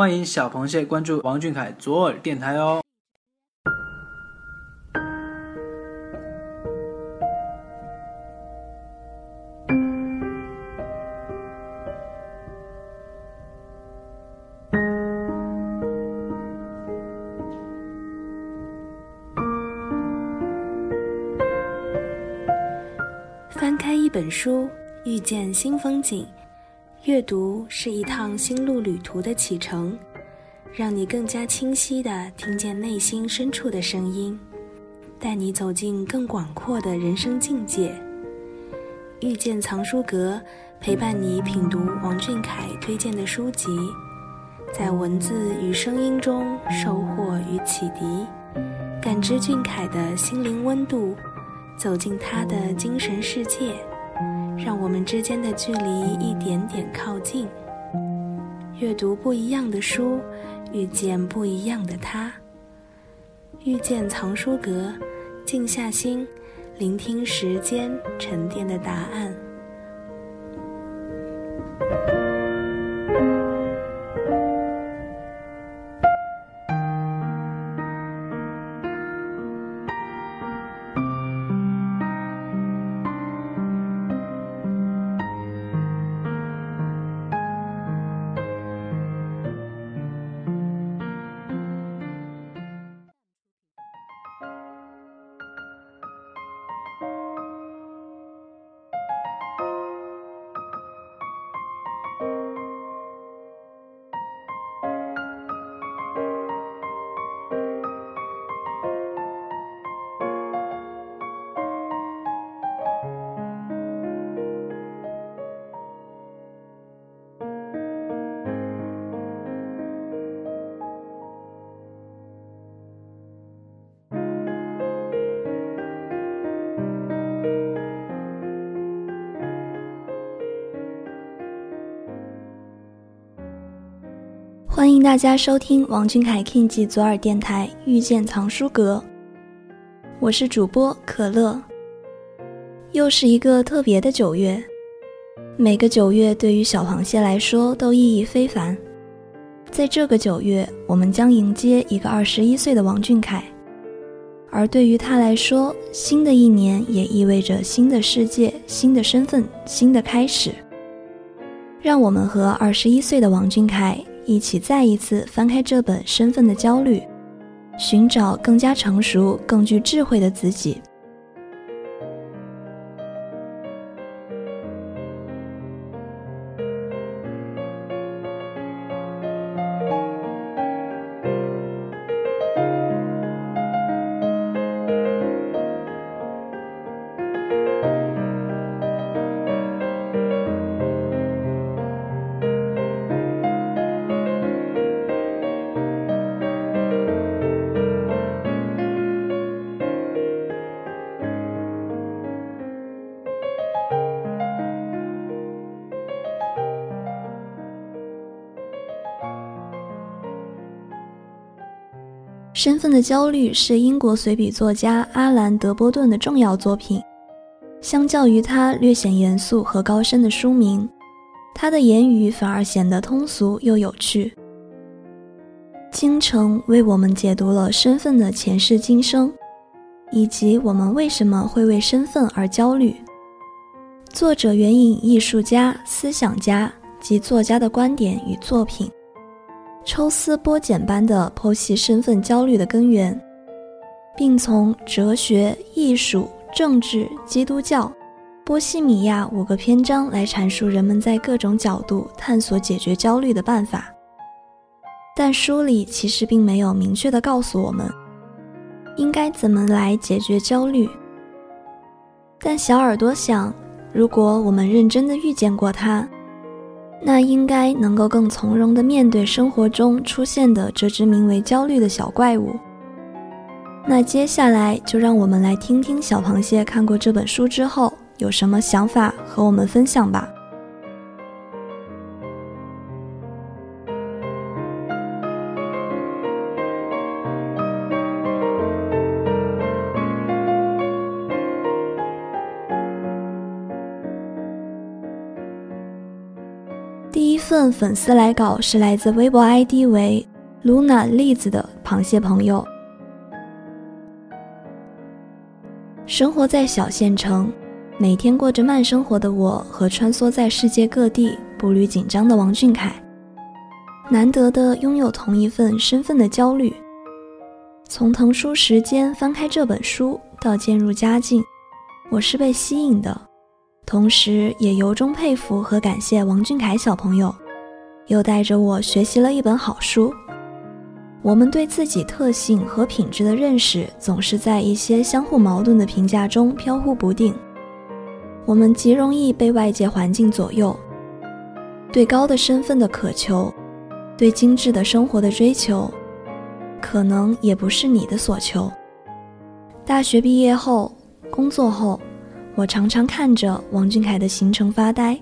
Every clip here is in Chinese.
欢迎小螃蟹关注王俊凯左耳电台哦。翻开一本书，遇见新风景。阅读是一趟心路旅途的启程，让你更加清晰地听见内心深处的声音，带你走进更广阔的人生境界。遇见藏书阁，陪伴你品读王俊凯推荐的书籍，在文字与声音中收获与启迪，感知俊凯的心灵温度。走进他的精神世界，让我们之间的距离一点点靠近。阅读不一样的书，遇见不一样的他。遇见藏书阁，静下心，聆听时间沉淀的答案。迎大家收听王俊凯 King 及左耳电台遇见藏书阁，我是主播可乐。又是一个特别的九月，每个九月对于小螃蟹来说都意义非凡。在这个九月，我们将迎接一个二十一岁的王俊凯，而对于他来说，新的一年也意味着新的世界、新的身份、新的开始。让我们和二十一岁的王俊凯。一起再一次翻开这本《身份的焦虑》，寻找更加成熟、更具智慧的自己。身份的焦虑是英国随笔作家阿兰·德波顿的重要作品。相较于他略显严肃和高深的书名，他的言语反而显得通俗又有趣。京城为我们解读了身份的前世今生，以及我们为什么会为身份而焦虑。作者援引艺术家、思想家及作家的观点与作品。抽丝剥茧般地剖析身份焦虑的根源，并从哲学、艺术、政治、基督教、波西米亚五个篇章来阐述人们在各种角度探索解决焦虑的办法。但书里其实并没有明确地告诉我们应该怎么来解决焦虑。但小耳朵想，如果我们认真地遇见过它。那应该能够更从容地面对生活中出现的这只名为焦虑的小怪物。那接下来就让我们来听听小螃蟹看过这本书之后有什么想法和我们分享吧。份粉丝来稿是来自微博 ID 为 Luna 栗子的螃蟹朋友。生活在小县城，每天过着慢生活的我和穿梭在世界各地、步履紧张的王俊凯，难得的拥有同一份身份的焦虑。从腾书时间翻开这本书到渐入佳境，我是被吸引的，同时也由衷佩服和感谢王俊凯小朋友，又带着我学习了一本好书。我们对自己特性和品质的认识，总是在一些相互矛盾的评价中飘忽不定。我们极容易被外界环境左右，对高的身份的渴求，对精致的生活的追求。可能也不是你的所求。大学毕业后，工作后，我常常看着王俊凯的行程发呆，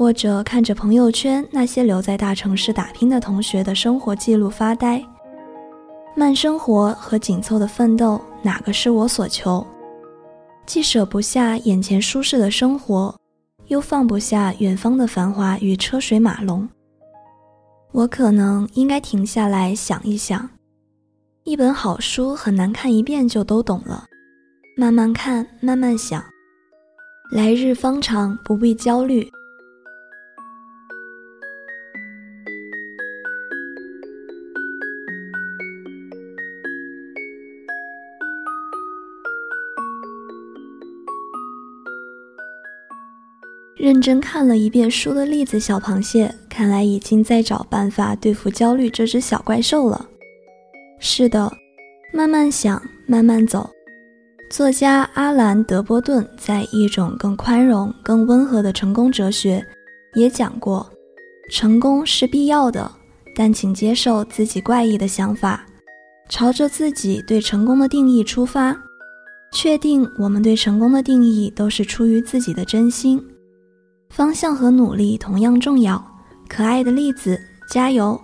或者看着朋友圈那些留在大城市打拼的同学的生活记录发呆。慢生活和紧凑的奋斗，哪个是我所求？既舍不下眼前舒适的生活，又放不下远方的繁华与车水马龙。我可能应该停下来想一想。一本好书很难看一遍就都懂了，慢慢看，慢慢想，来日方长，不必焦虑。认真看了一遍书的栗子小螃蟹，看来已经在找办法对付焦虑这只小怪兽了。是的，慢慢想，慢慢走。作家阿兰·德波顿在《一种更宽容、更温和的成功哲学》也讲过，成功是必要的，但请接受自己怪异的想法，朝着自己对成功的定义出发，确定我们对成功的定义都是出于自己的真心。方向和努力同样重要。可爱的栗子，加油！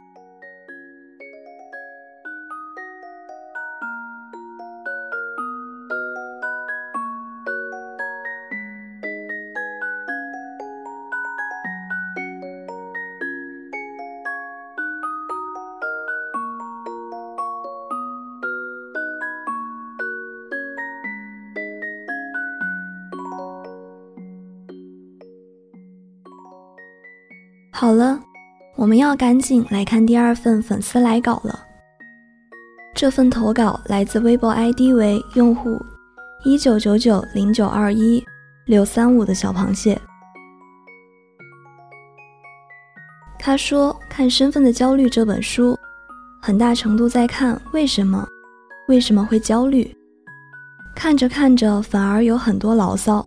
好了，我们要赶紧来看第二份粉丝来稿了。这份投稿来自微博 ID 为用户一九九九零九二一六三五的小螃蟹。他说：“看《身份的焦虑》这本书，很大程度在看为什么，为什么会焦虑。看着看着，反而有很多牢骚：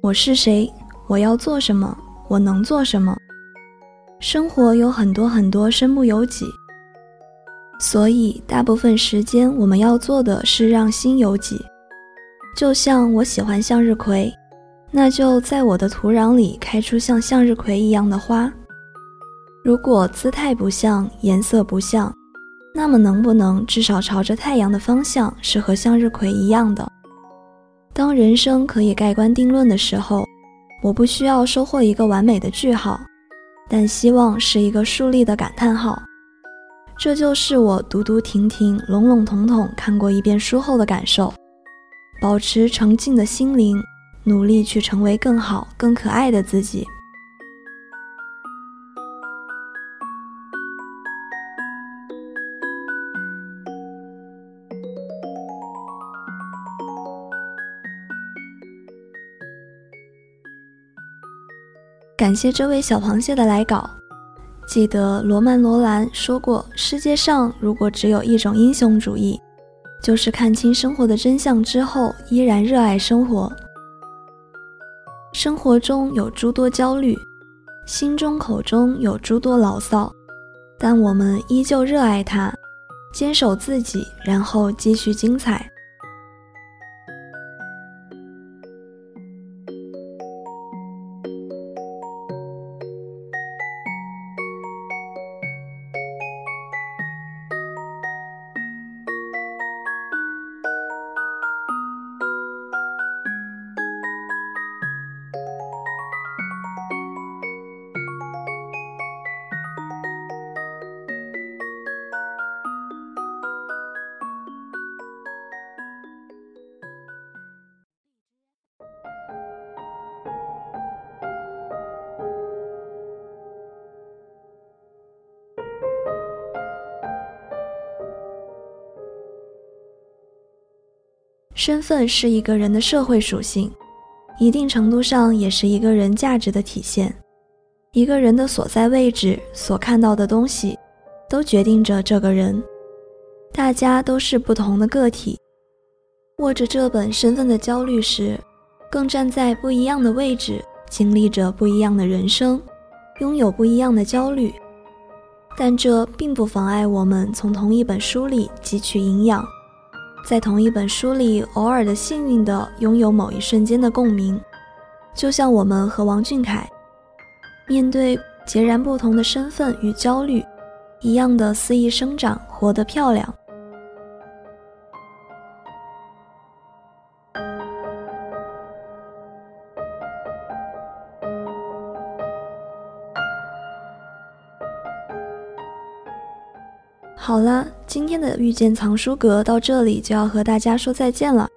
我是谁？我要做什么？我能做什么？”生活有很多很多身不由己，所以大部分时间我们要做的是让心由己。就像我喜欢向日葵，那就在我的土壤里开出像向日葵一样的花。如果姿态不像，颜色不像，那么能不能至少朝着太阳的方向是和向日葵一样的？当人生可以盖棺定论的时候，我不需要收获一个完美的句号。但希望是一个竖立的感叹号，这就是我读读停停、笼笼统统看过一遍书后的感受。保持澄净的心灵，努力去成为更好、更可爱的自己。感谢这位小螃蟹的来稿。记得罗曼·罗兰说过：“世界上如果只有一种英雄主义，就是看清生活的真相之后依然热爱生活。生活中有诸多焦虑，心中口中有诸多牢骚，但我们依旧热爱它，坚守自己，然后继续精彩。”身份是一个人的社会属性，一定程度上也是一个人价值的体现。一个人的所在位置、所看到的东西，都决定着这个人。大家都是不同的个体，握着这本身份的焦虑时，更站在不一样的位置，经历着不一样的人生，拥有不一样的焦虑。但这并不妨碍我们从同一本书里汲取营养，在同一本书里偶尔的幸运的拥有某一瞬间的共鸣，就像我们和王俊凯。面对截然不同的身份与焦虑，一样的肆意生长，活得漂亮。好了，今天的遇见藏书阁到这里就要和大家说再见了，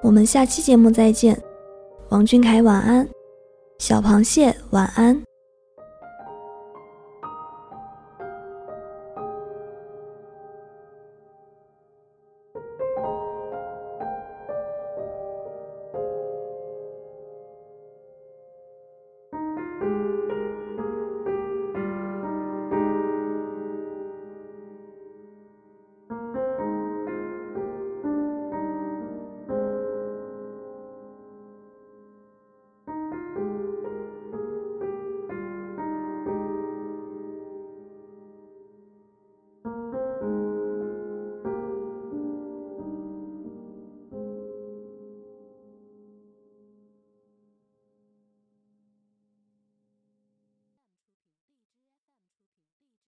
我们下期节目再见，王俊凯晚安。小螃蟹，晚安。